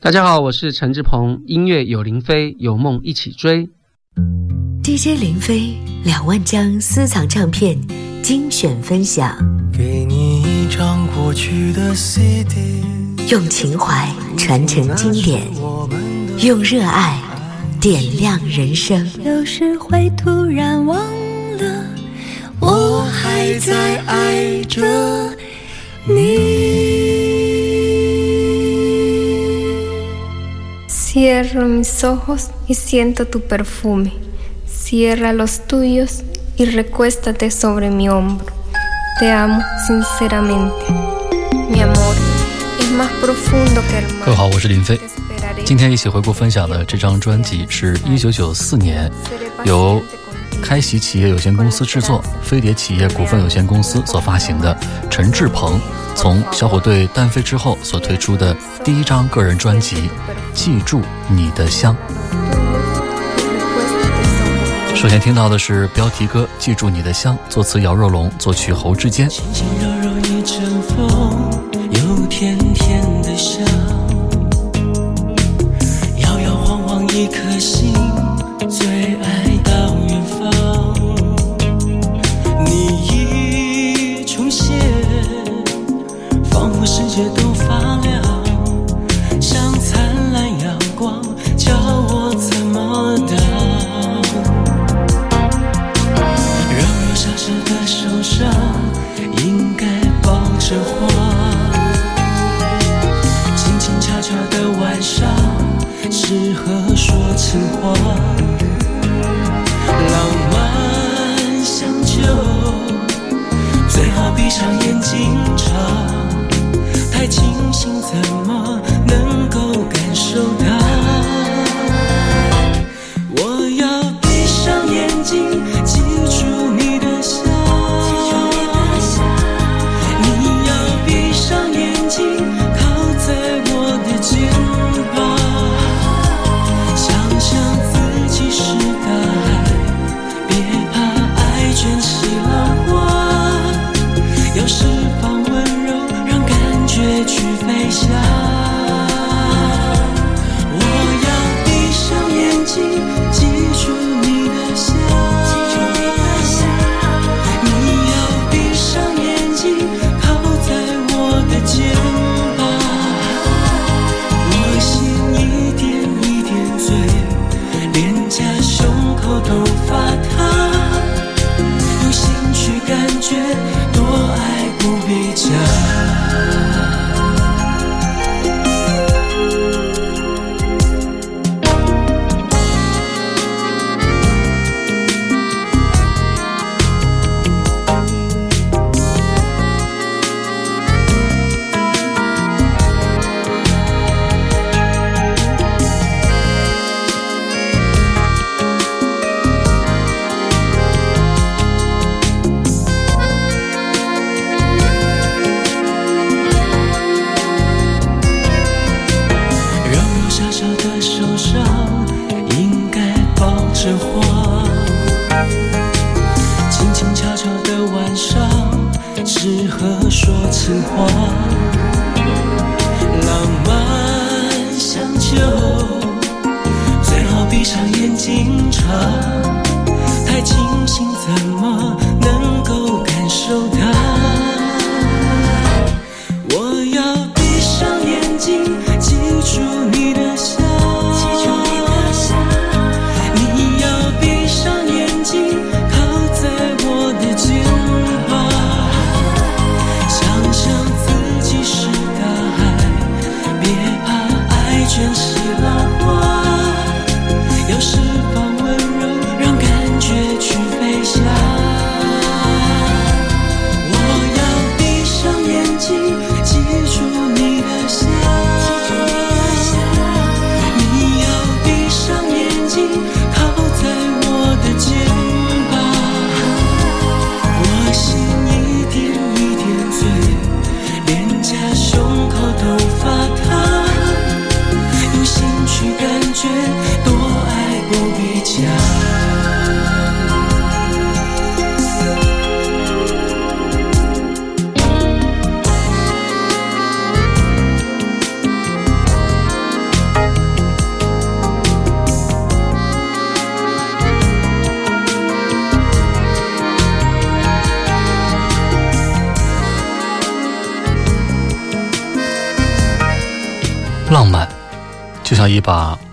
大家好，我是陈志鹏，音乐有林飞，有梦一起追。DJ 林飞两万张私藏唱片精选分享，给你一张过去的 CD，用情怀传承经典，用热爱点亮人生。有时会突然忘了，我还在爱着你。Cierro mis ojos y siento tu perfume. Cierra los tuyos y recuéstate sobre mi hombro. Te amo sinceramente. Mi amor es más profundo que el mar. 各位好，我是林飞。今天一起回顾分享的这张专辑是一九九四年由开喜企业有限公司制作，飞碟企业股份有限公司所发行的陈志鹏从小虎队单飞之后所推出的第一张个人专辑《记住你的香》。首先听到的是标题歌《记住你的香》，作词姚若龙，作曲侯志坚。轻轻柔柔一阵风，有甜甜的香，摇摇晃晃一颗心，最爱到远方。你一出现，仿佛世界都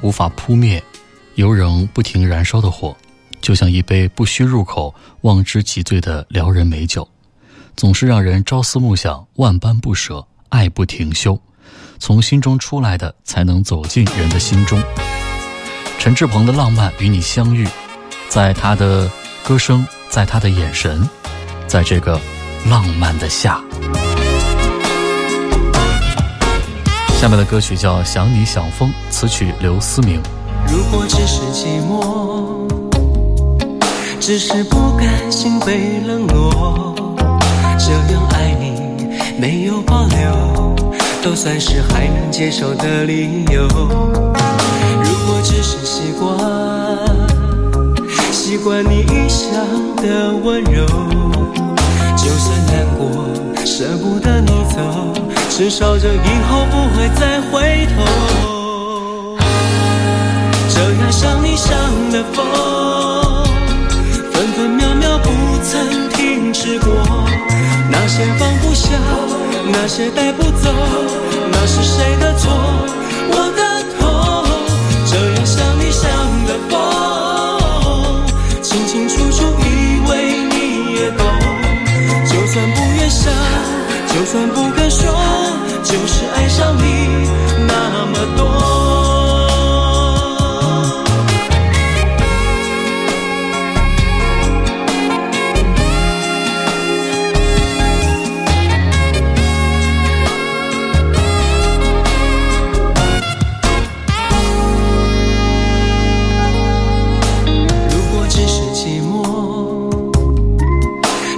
无法扑灭、犹仍不停燃烧的火，就像一杯不需入口、望之即醉的撩人美酒，总是让人朝思暮想、万般不舍、爱不停休。从心中出来的，才能走进人的心中。陈志朋的浪漫与你相遇，在他的歌声，在他的眼神，在这个浪漫的夏。下面的歌曲叫《想你想疯》，词曲刘思明。如果只是寂寞，只是不甘心被冷落，这样爱你没有保留，都算是还能接受的理由。如果只是习惯，习惯你异乡的温柔，就算难过，舍不得你走。至少这以后不会再回头。这样想你想的风，分分秒秒不曾停止过。那些放不下，那些带不走，那是谁的错？我的算不敢说就是爱上你那么多。如果只是寂寞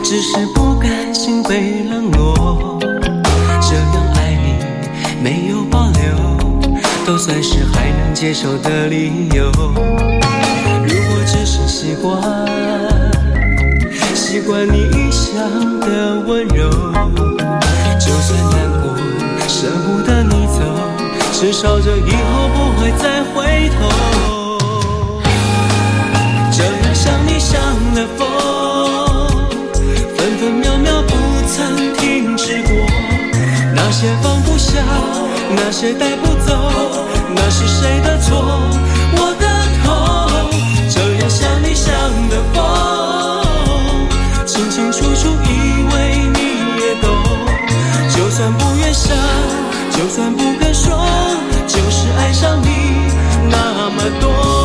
只是不甘心被冷落就算是还能接受的理由，如果只是习惯，习惯你异乡的温柔，就算难过，舍不得你走，至少这以后不会再回头。这样想你想的风，分分秒秒不曾停止过，那些放不下，那些带不走。那是谁的错？我的痛，这样想你想的疯，清清楚楚以为你也懂。就算不愿想，就算不敢说，就是爱上你那么多。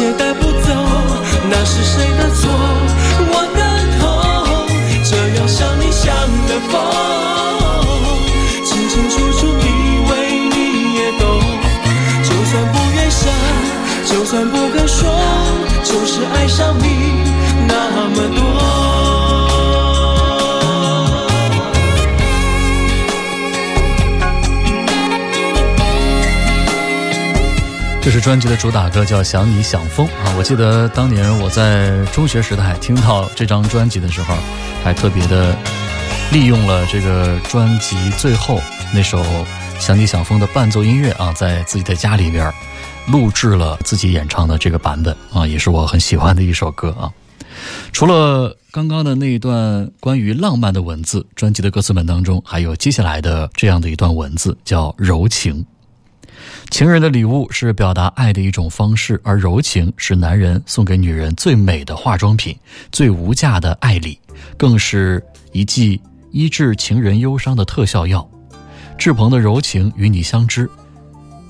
也带不走，那是谁的错？我的痛。这样想你想的疯，清清楚楚以为你也懂，就算不愿想，就算不敢说，就是爱上你。专辑的主打歌，叫《想你想疯》啊！我记得当年我在中学时代听到这张专辑的时候，还特别的利用了这个专辑最后那首《想你想疯》的伴奏音乐啊，在自己的家里边录制了自己演唱的这个版本啊，也是我很喜欢的一首歌啊。除了刚刚的那一段关于浪漫的文字，专辑的歌词本当中还有接下来的这样的一段文字，叫柔情。情人的礼物是表达爱的一种方式，而柔情是男人送给女人最美的化妆品，最无价的爱礼，更是一剂医治情人忧伤的特效药。志鹏的柔情与你相知，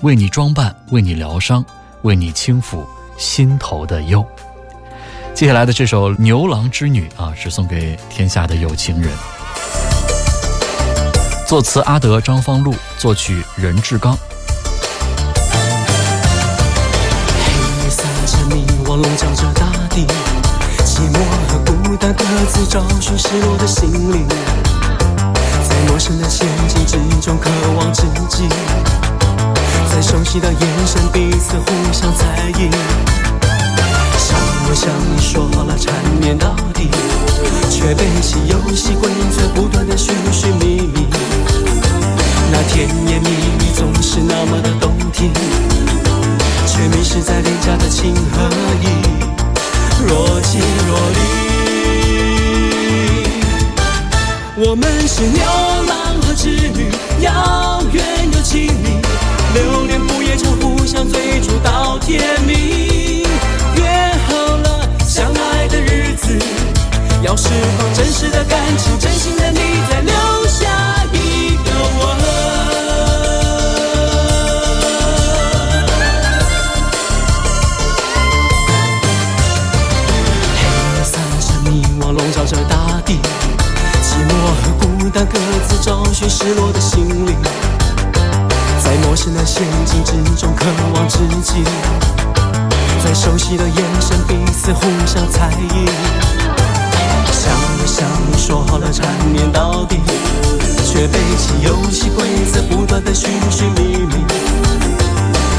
为你装扮，为你疗伤，为你轻抚心头的忧。接下来的这首《牛郎织女》啊，是送给天下的有情人。作词阿德、张方路，作曲任志刚。笼罩着大地，寂寞和孤单各自找寻失落的心灵，在陌生的陷阱之中渴望自己，在熟悉的眼神彼此互相猜疑。想我想你说了缠绵到底，却背弃游戏规则，不断的寻寻觅觅。那甜言蜜语总是那么的动听，却迷失在廉价的情和义，若即若离。我们是牛郎和织女，遥远又亲密，流连不夜城，互相追逐到天明。约好了相爱的日子，要释放真实的感情，真心的你再留下一个吻。和孤单各自找寻失落的心灵，在陌生的陷阱之中渴望知己。在熟悉的眼神，彼此互相猜疑。想我想你说好了缠绵到底，却背弃游戏规则，不断的寻寻觅觅。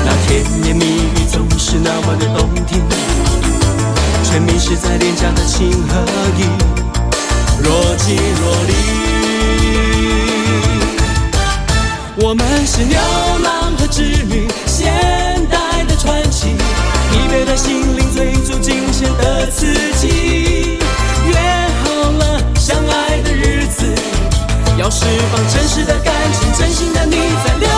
那甜言蜜语总是那么的动听，却迷失在廉价的情和义，若即若离。我们是牛郎和织女，现代的传奇。疲惫的心灵追逐惊险的刺激，约好了相爱的日子，要释放真实的感情，真心的你再留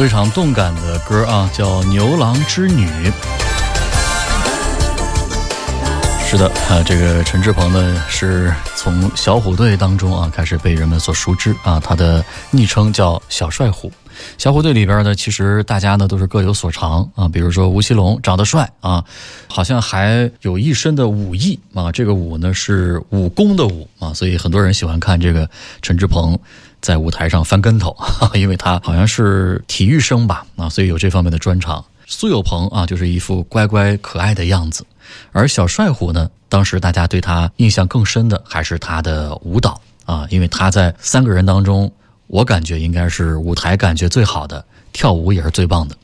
非常动感的歌啊，叫《牛郎织女》。是的，啊，这个陈志朋呢，是从小虎队当中啊开始被人们所熟知啊，他的昵称叫小帅虎。小虎队里边呢，其实大家呢都是各有所长啊，比如说吴奇隆长得帅啊，好像还有一身的武艺啊，这个武呢是武功的武啊，所以很多人喜欢看这个陈志朋在舞台上翻跟头，因为他好像是体育生吧啊，所以有这方面的专长。苏有朋啊，就是一副乖乖可爱的样子，而小帅虎呢，当时大家对他印象更深的还是他的舞蹈啊，因为他在三个人当中，我感觉应该是舞台感觉最好的，跳舞也是最棒的。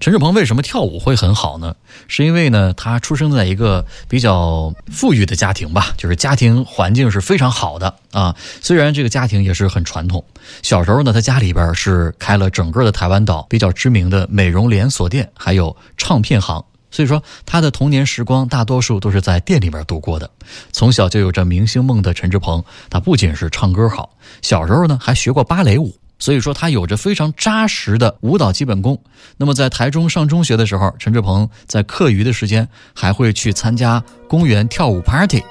陈志鹏为什么跳舞会很好呢？是因为呢，他出生在一个比较富裕的家庭吧，就是家庭环境是非常好的啊。虽然这个家庭也是很传统，小时候呢，他家里边是开了整个的台湾岛比较知名的美容连锁店，还有唱片行。所以说，他的童年时光大多数都是在店里边度过的。从小就有着明星梦的陈志鹏，他不仅是唱歌好，小时候呢还学过芭蕾舞所以说他有着非常扎实的舞蹈基本功。那么在台中上中学的时候，陈志朋在课余的时间还会去参加公园跳舞 party，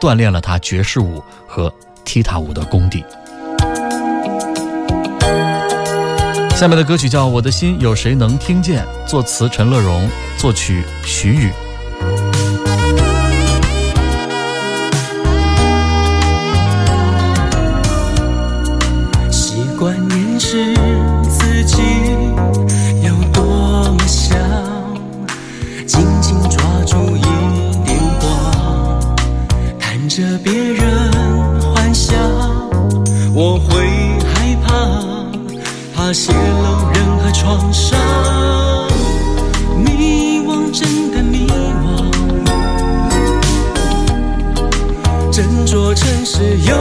锻炼了他爵士舞和踢踏舞的功底。下面的歌曲叫《我的心有谁能听见》，作词陈乐融，作曲徐宇。习惯掩饰自己有多么想，紧紧抓住一点光，看着别人幻想，我会害怕。怕泄露任何创伤，迷惘真的迷惘，斟酌城市有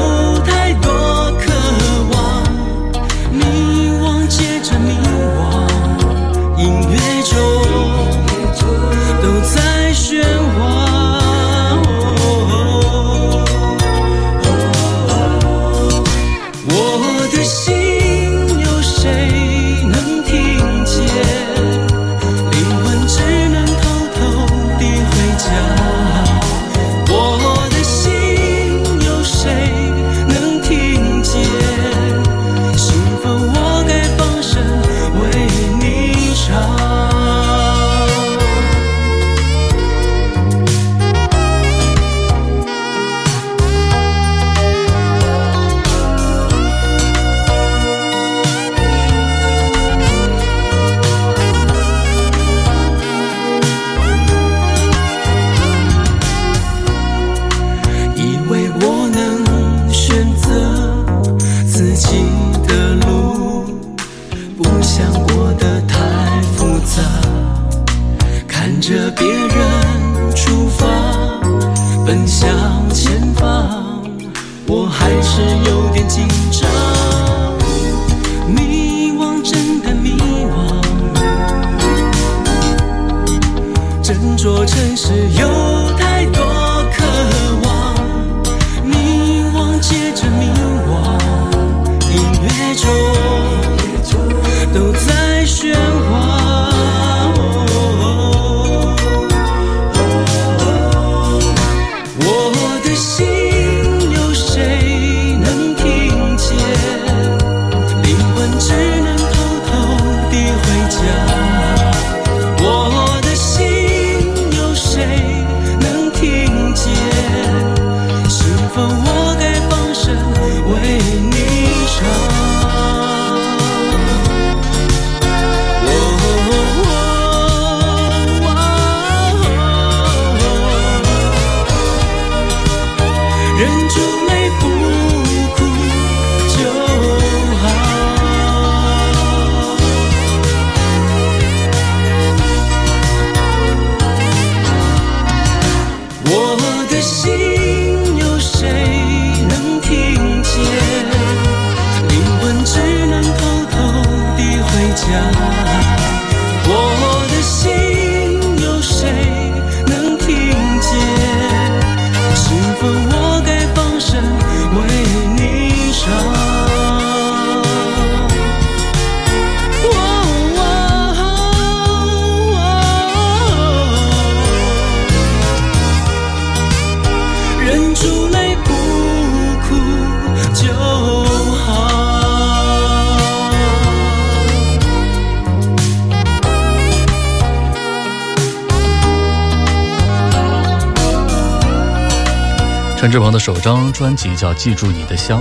陈志朋的首张专辑叫《记住你的香》。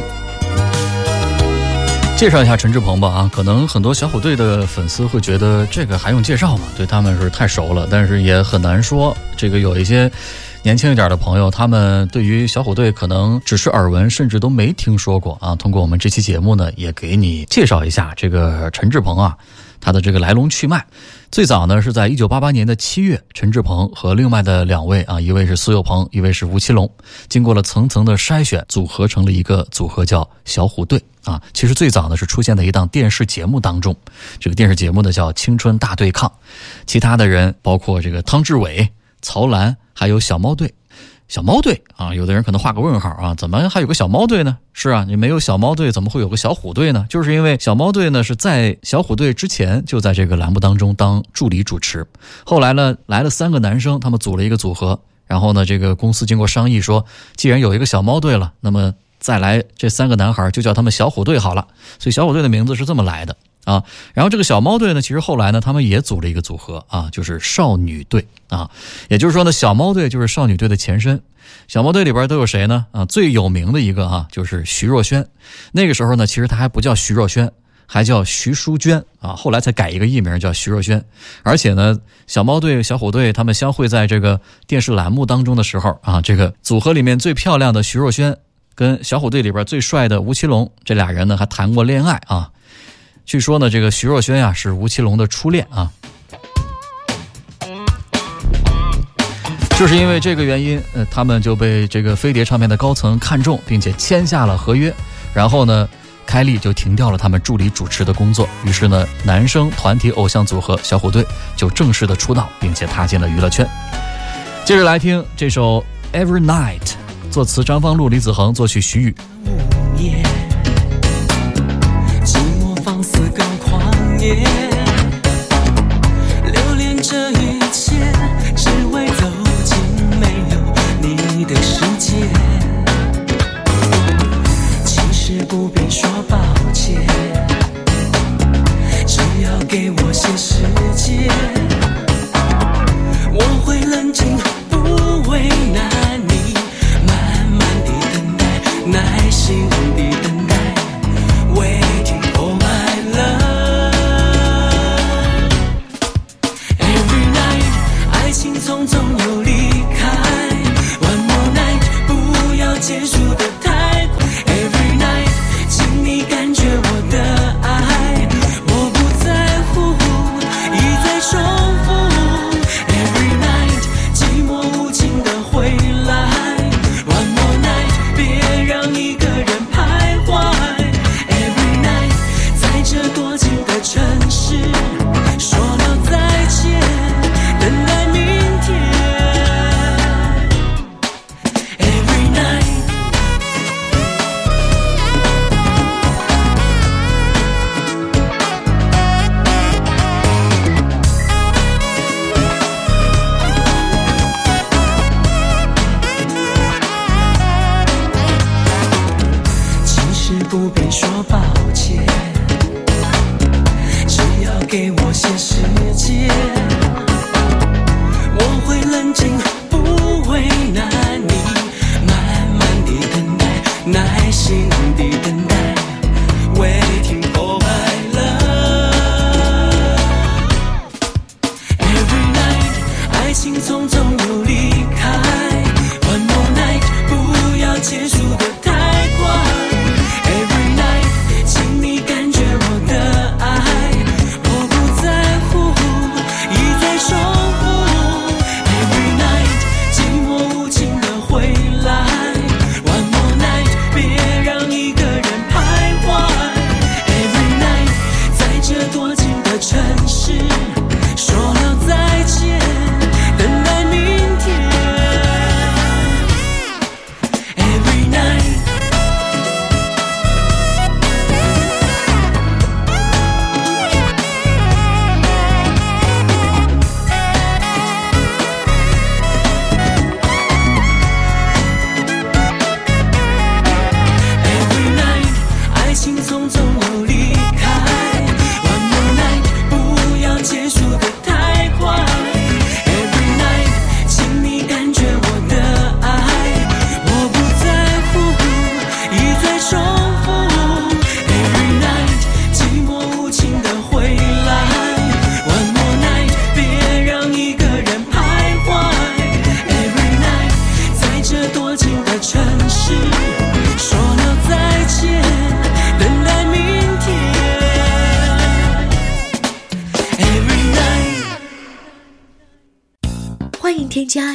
介绍一下陈志朋吧啊，可能很多小虎队的粉丝会觉得这个还用介绍吗？对他们是太熟了，但是也很难说。这个有一些年轻一点的朋友，他们对于小虎队可能只是耳闻，甚至都没听说过啊。通过我们这期节目呢，也给你介绍一下这个陈志朋啊。他的这个来龙去脉，最早呢是在一九八八年的七月，陈志朋和另外的两位啊，一位是苏有朋，一位是吴奇隆，经过了层层的筛选，组合成了一个组合，叫小虎队啊。其实最早呢是出现在一档电视节目当中，这个电视节目呢叫《青春大对抗》，其他的人包括这个汤志伟、曹澜，还有小猫队。小猫队啊，有的人可能画个问号啊，怎么还有个小猫队呢？是啊，你没有小猫队，怎么会有个小虎队呢？就是因为小猫队呢是在小虎队之前就在这个栏目当中当助理主持，后来呢来了三个男生，他们组了一个组合，然后呢这个公司经过商议说，既然有一个小猫队了，那么再来这三个男孩就叫他们小虎队好了，所以小虎队的名字是这么来的。啊，然后这个小猫队呢，其实后来呢，他们也组了一个组合啊，就是少女队啊，也就是说呢，小猫队就是少女队的前身。小猫队里边都有谁呢？啊，最有名的一个哈，就是徐若瑄。那个时候呢，其实她还不叫徐若瑄，还叫徐淑娟啊，后来才改一个艺名叫徐若瑄。而且呢，小猫队、小虎队他们相会在这个电视栏目当中的时候啊，这个组合里面最漂亮的徐若瑄跟小虎队里边最帅的吴奇隆这俩人呢，还谈过恋爱啊。据说呢，这个徐若瑄呀是吴奇隆的初恋啊，就是因为这个原因，呃，他们就被这个飞碟唱片的高层看中，并且签下了合约。然后呢，开立就停掉了他们助理主持的工作。于是呢，男生团体偶像组合小虎队就正式的出道，并且踏进了娱乐圈。接着来听这首《Every Night》，作词张方路、李子恒，作曲徐宇。似更狂野留恋这一切，只为走进没有你的世界。其实不必说抱歉，只要给我些时间，我会冷静，不为难你，慢慢地等待，耐心地等待。为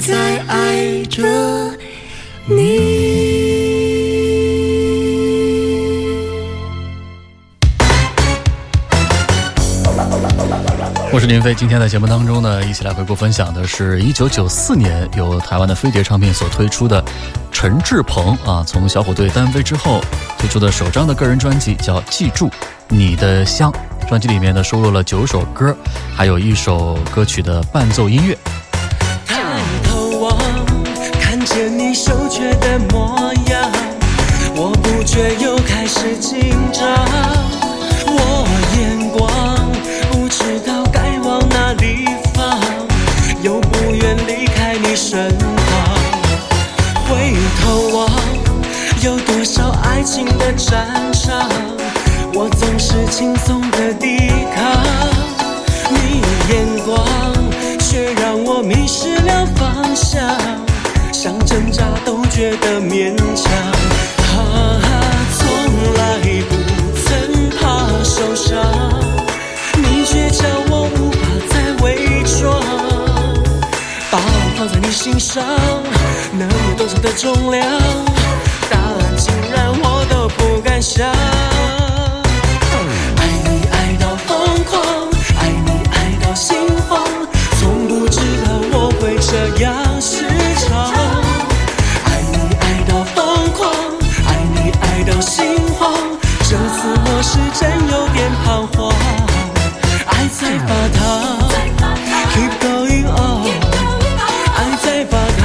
在爱着你。我是林飞，今天在节目当中呢，一起来回顾分享的是一九九四年由台湾的飞碟唱片所推出的陈志朋啊，从小虎队单飞之后推出的首张的个人专辑叫《记住你的香》，专辑里面呢收录了九首歌，还有一首歌曲的伴奏音乐。你羞怯的模样，我不觉又开始紧张，我眼光不知道该往哪。地方，又不愿离开你身旁。回头望，有多少爱情的战场，我总是轻松的抵抗。你眼光却让我迷失了方向，想挣扎都觉得勉强。哈哈，从来不曾怕受伤，你却叫我无法再伪装。把我放在你心上，能有多少的重量？答案竟然我都不敢想。是真有点彷徨爱在发烫 keep going on 爱在发烫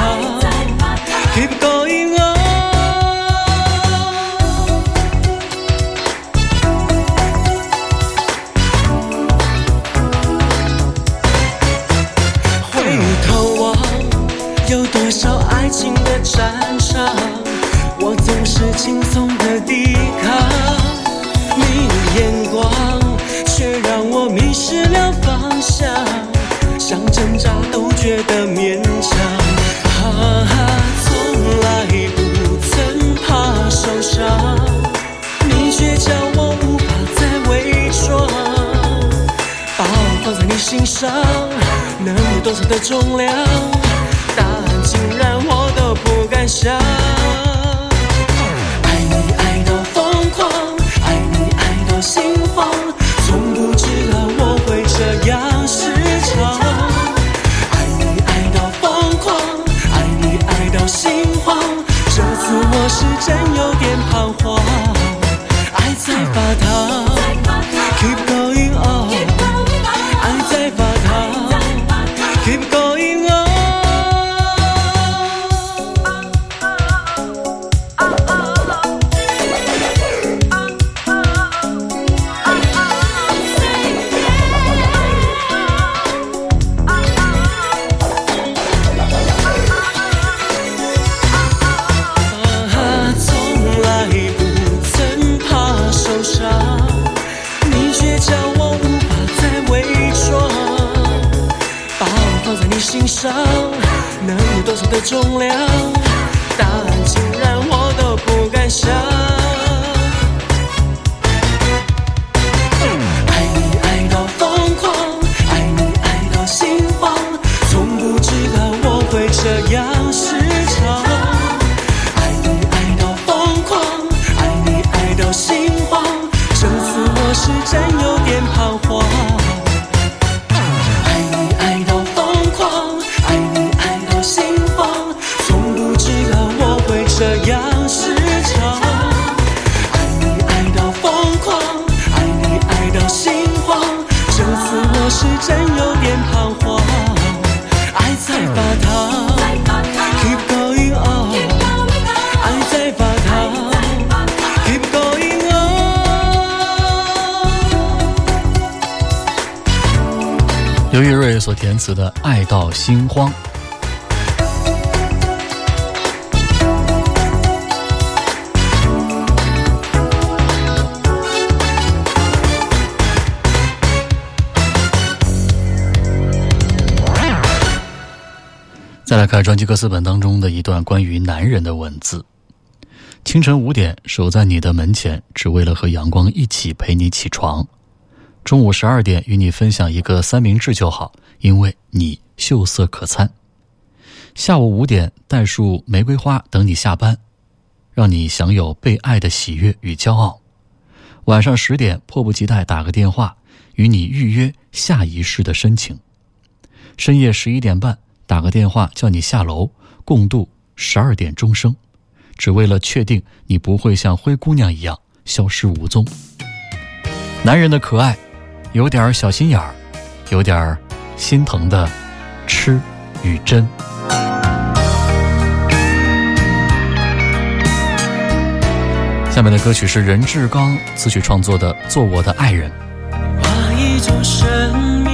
keep going on 回头望有多少爱情的战场我总是轻松能有多少的重量？答案竟然我都不敢想。爱你爱到疯狂，爱你爱到心慌，从不知道我会这样失常。爱你爱到疯狂，爱你爱到心慌，这次我是真有点彷徨。爱在发烫重量，答案所填词的《爱到心慌》。再来看专辑歌词本当中的一段关于男人的文字：清晨五点，守在你的门前，只为了和阳光一起陪你起床；中午十二点，与你分享一个三明治就好，因为你秀色可餐；下午五点，带束玫瑰花等你下班，让你享有被爱的喜悦与骄傲；晚上十点，迫不及待打个电话，与你预约下一世的深情；深夜十一点半。打个电话叫你下楼，共度十二点钟声，只为了确定你不会像灰姑娘一样消失无踪。男人的可爱，有点小心眼儿，有点心疼的痴与真。下面的歌曲是任志刚词曲创作的《做我的爱人》。画一种生命。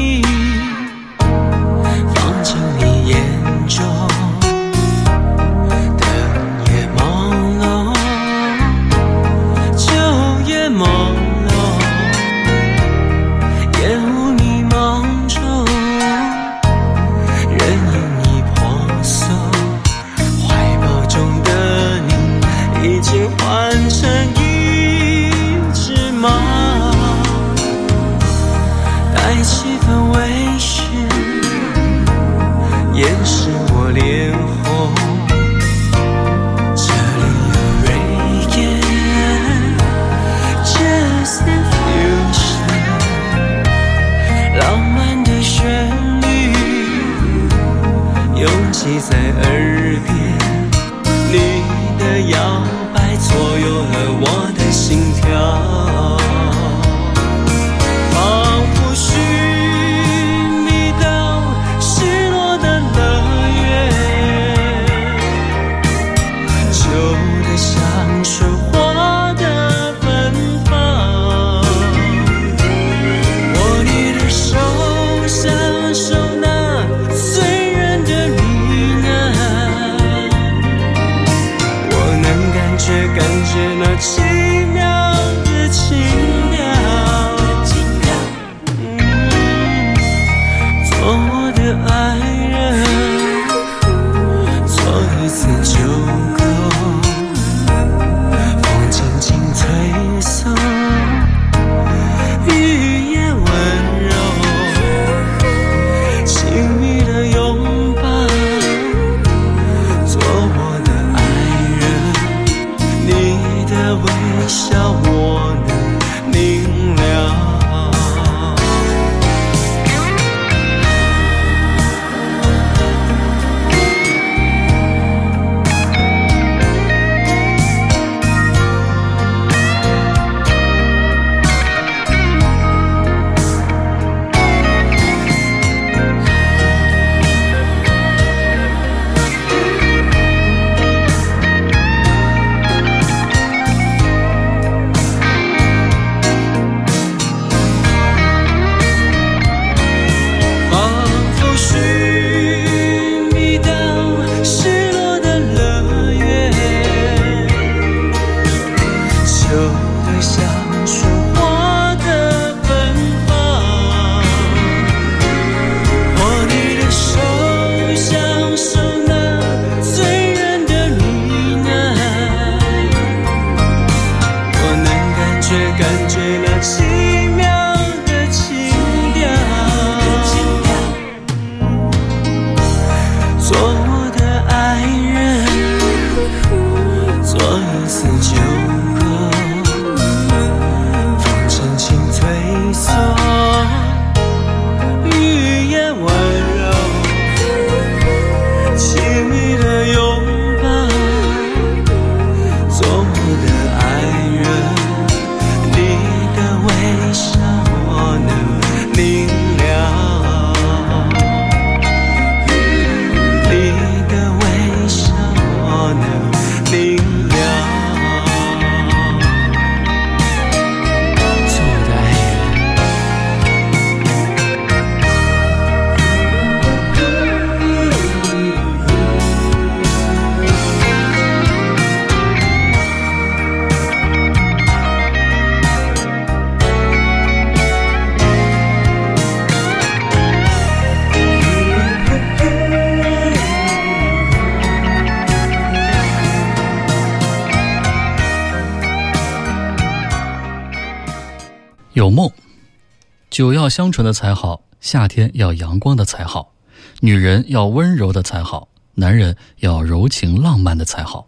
酒要香醇的才好，夏天要阳光的才好，女人要温柔的才好，男人要柔情浪漫的才好，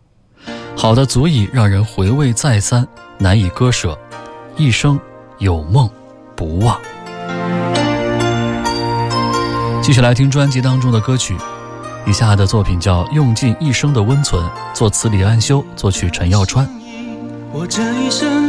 好的足以让人回味再三，难以割舍，一生有梦不忘。继续来听专辑当中的歌曲，以下的作品叫《用尽一生的温存》，作词李安修，作曲陈耀川。我这一生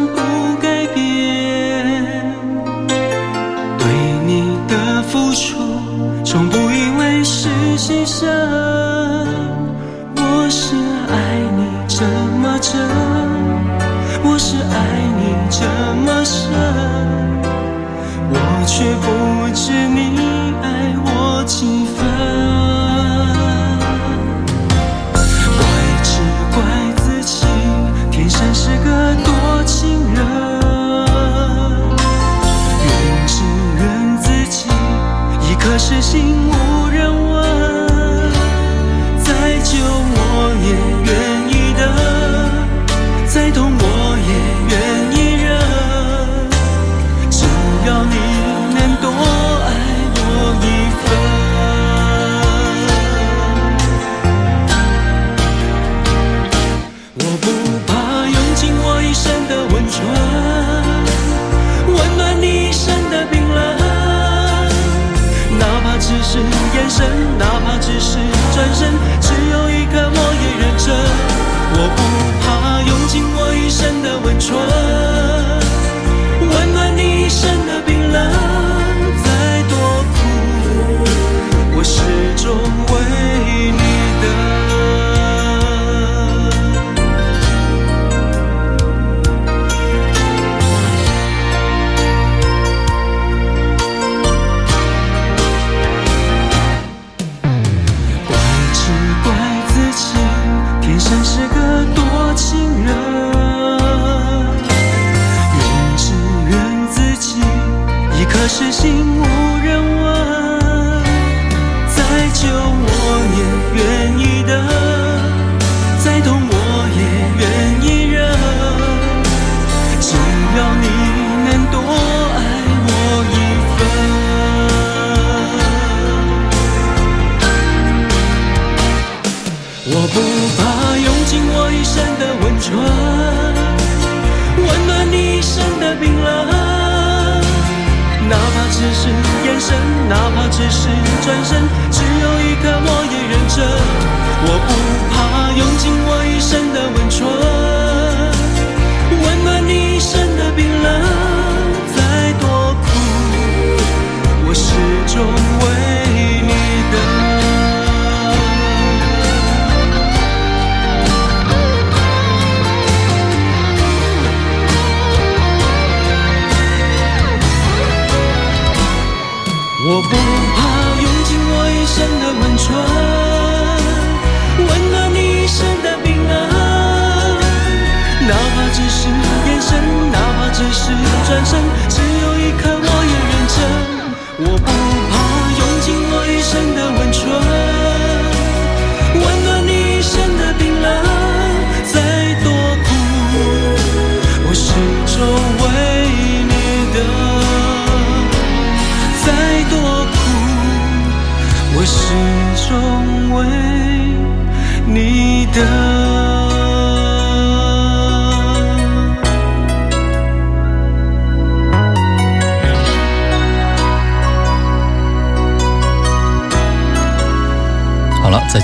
转身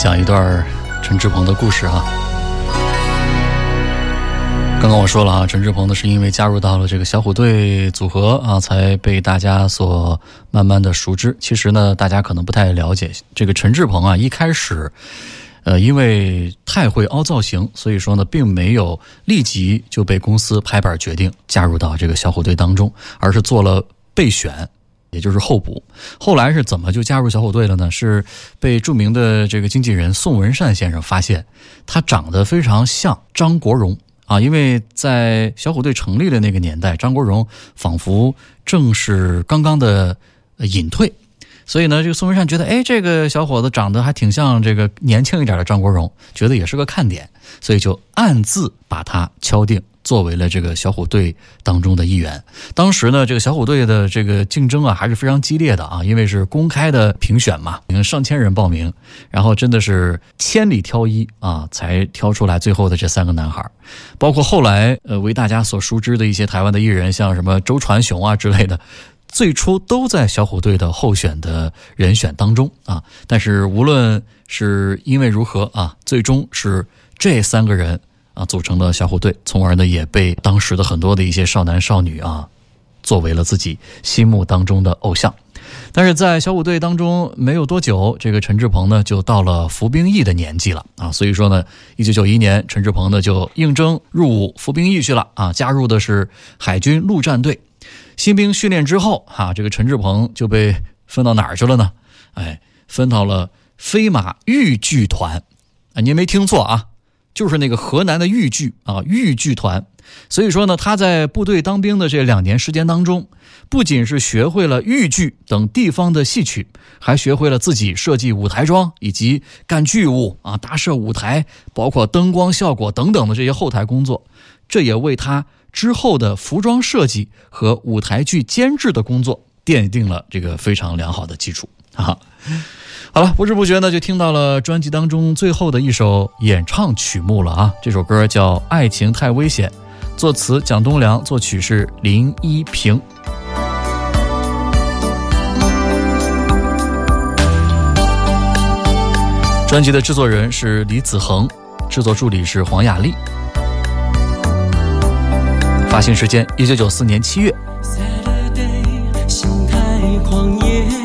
讲一段陈志朋的故事哈。刚刚我说了啊，陈志朋呢是因为加入到了这个小虎队组合啊，才被大家所慢慢的熟知。其实呢，大家可能不太了解这个陈志朋啊，一开始，呃，因为太会凹造型，所以说呢，并没有立即就被公司拍板决定加入到这个小虎队当中，而是做了备选。也就是候补，后来是怎么就加入小虎队了呢？是被著名的这个经纪人宋文善先生发现，他长得非常像张国荣。啊，因为在小虎队成立的那个年代，张国荣仿佛正是刚刚的隐退，所以呢，这个宋文善觉得，哎，这个小伙子长得还挺像这个年轻一点的张国荣，觉得也是个看点，所以就暗自把他敲定作为了这个小虎队当中的一员。当时呢，这个小虎队的这个竞争啊还是非常激烈的啊，因为是公开的评选嘛，上千人报名，然后真的是千里挑一啊，才挑出来最后的这三个男孩。包括后来呃为大家所熟知的一些台湾的艺人，像什么周传雄啊之类的，最初都在小虎队的候选的人选当中啊。但是无论是因为如何啊，最终是这三个人。啊，组成了小虎队，从而呢也被当时的很多的一些少男少女啊，作为了自己心目当中的偶像。但是在小虎队当中没有多久，这个陈志朋呢就到了服兵役的年纪了啊，所以说呢，一九九一年，陈志朋呢就应征入伍服兵役去了啊，加入的是海军陆战队。新兵训练之后哈，这个陈志鹏就被分到哪儿去了呢？哎，分到了飞马豫剧团啊，您没听错啊。就是那个河南的豫剧啊，豫剧团。所以说呢，他在部队当兵的这两年时间当中，不仅是学会了豫剧等地方的戏曲，还学会了自己设计舞台装以及干剧务啊，搭设舞台，包括灯光效果等等的这些后台工作。这也为他之后的服装设计和舞台剧监制的工作奠定了这个非常良好的基础啊。好了，不知不觉呢，就听到了专辑当中最后的一首演唱曲目了啊！这首歌叫《爱情太危险》，作词蒋东良，作曲是林依萍。专辑的制作人是李子恒，制作助理是黄雅莉。发行时间一九九四年七月。情愿被爱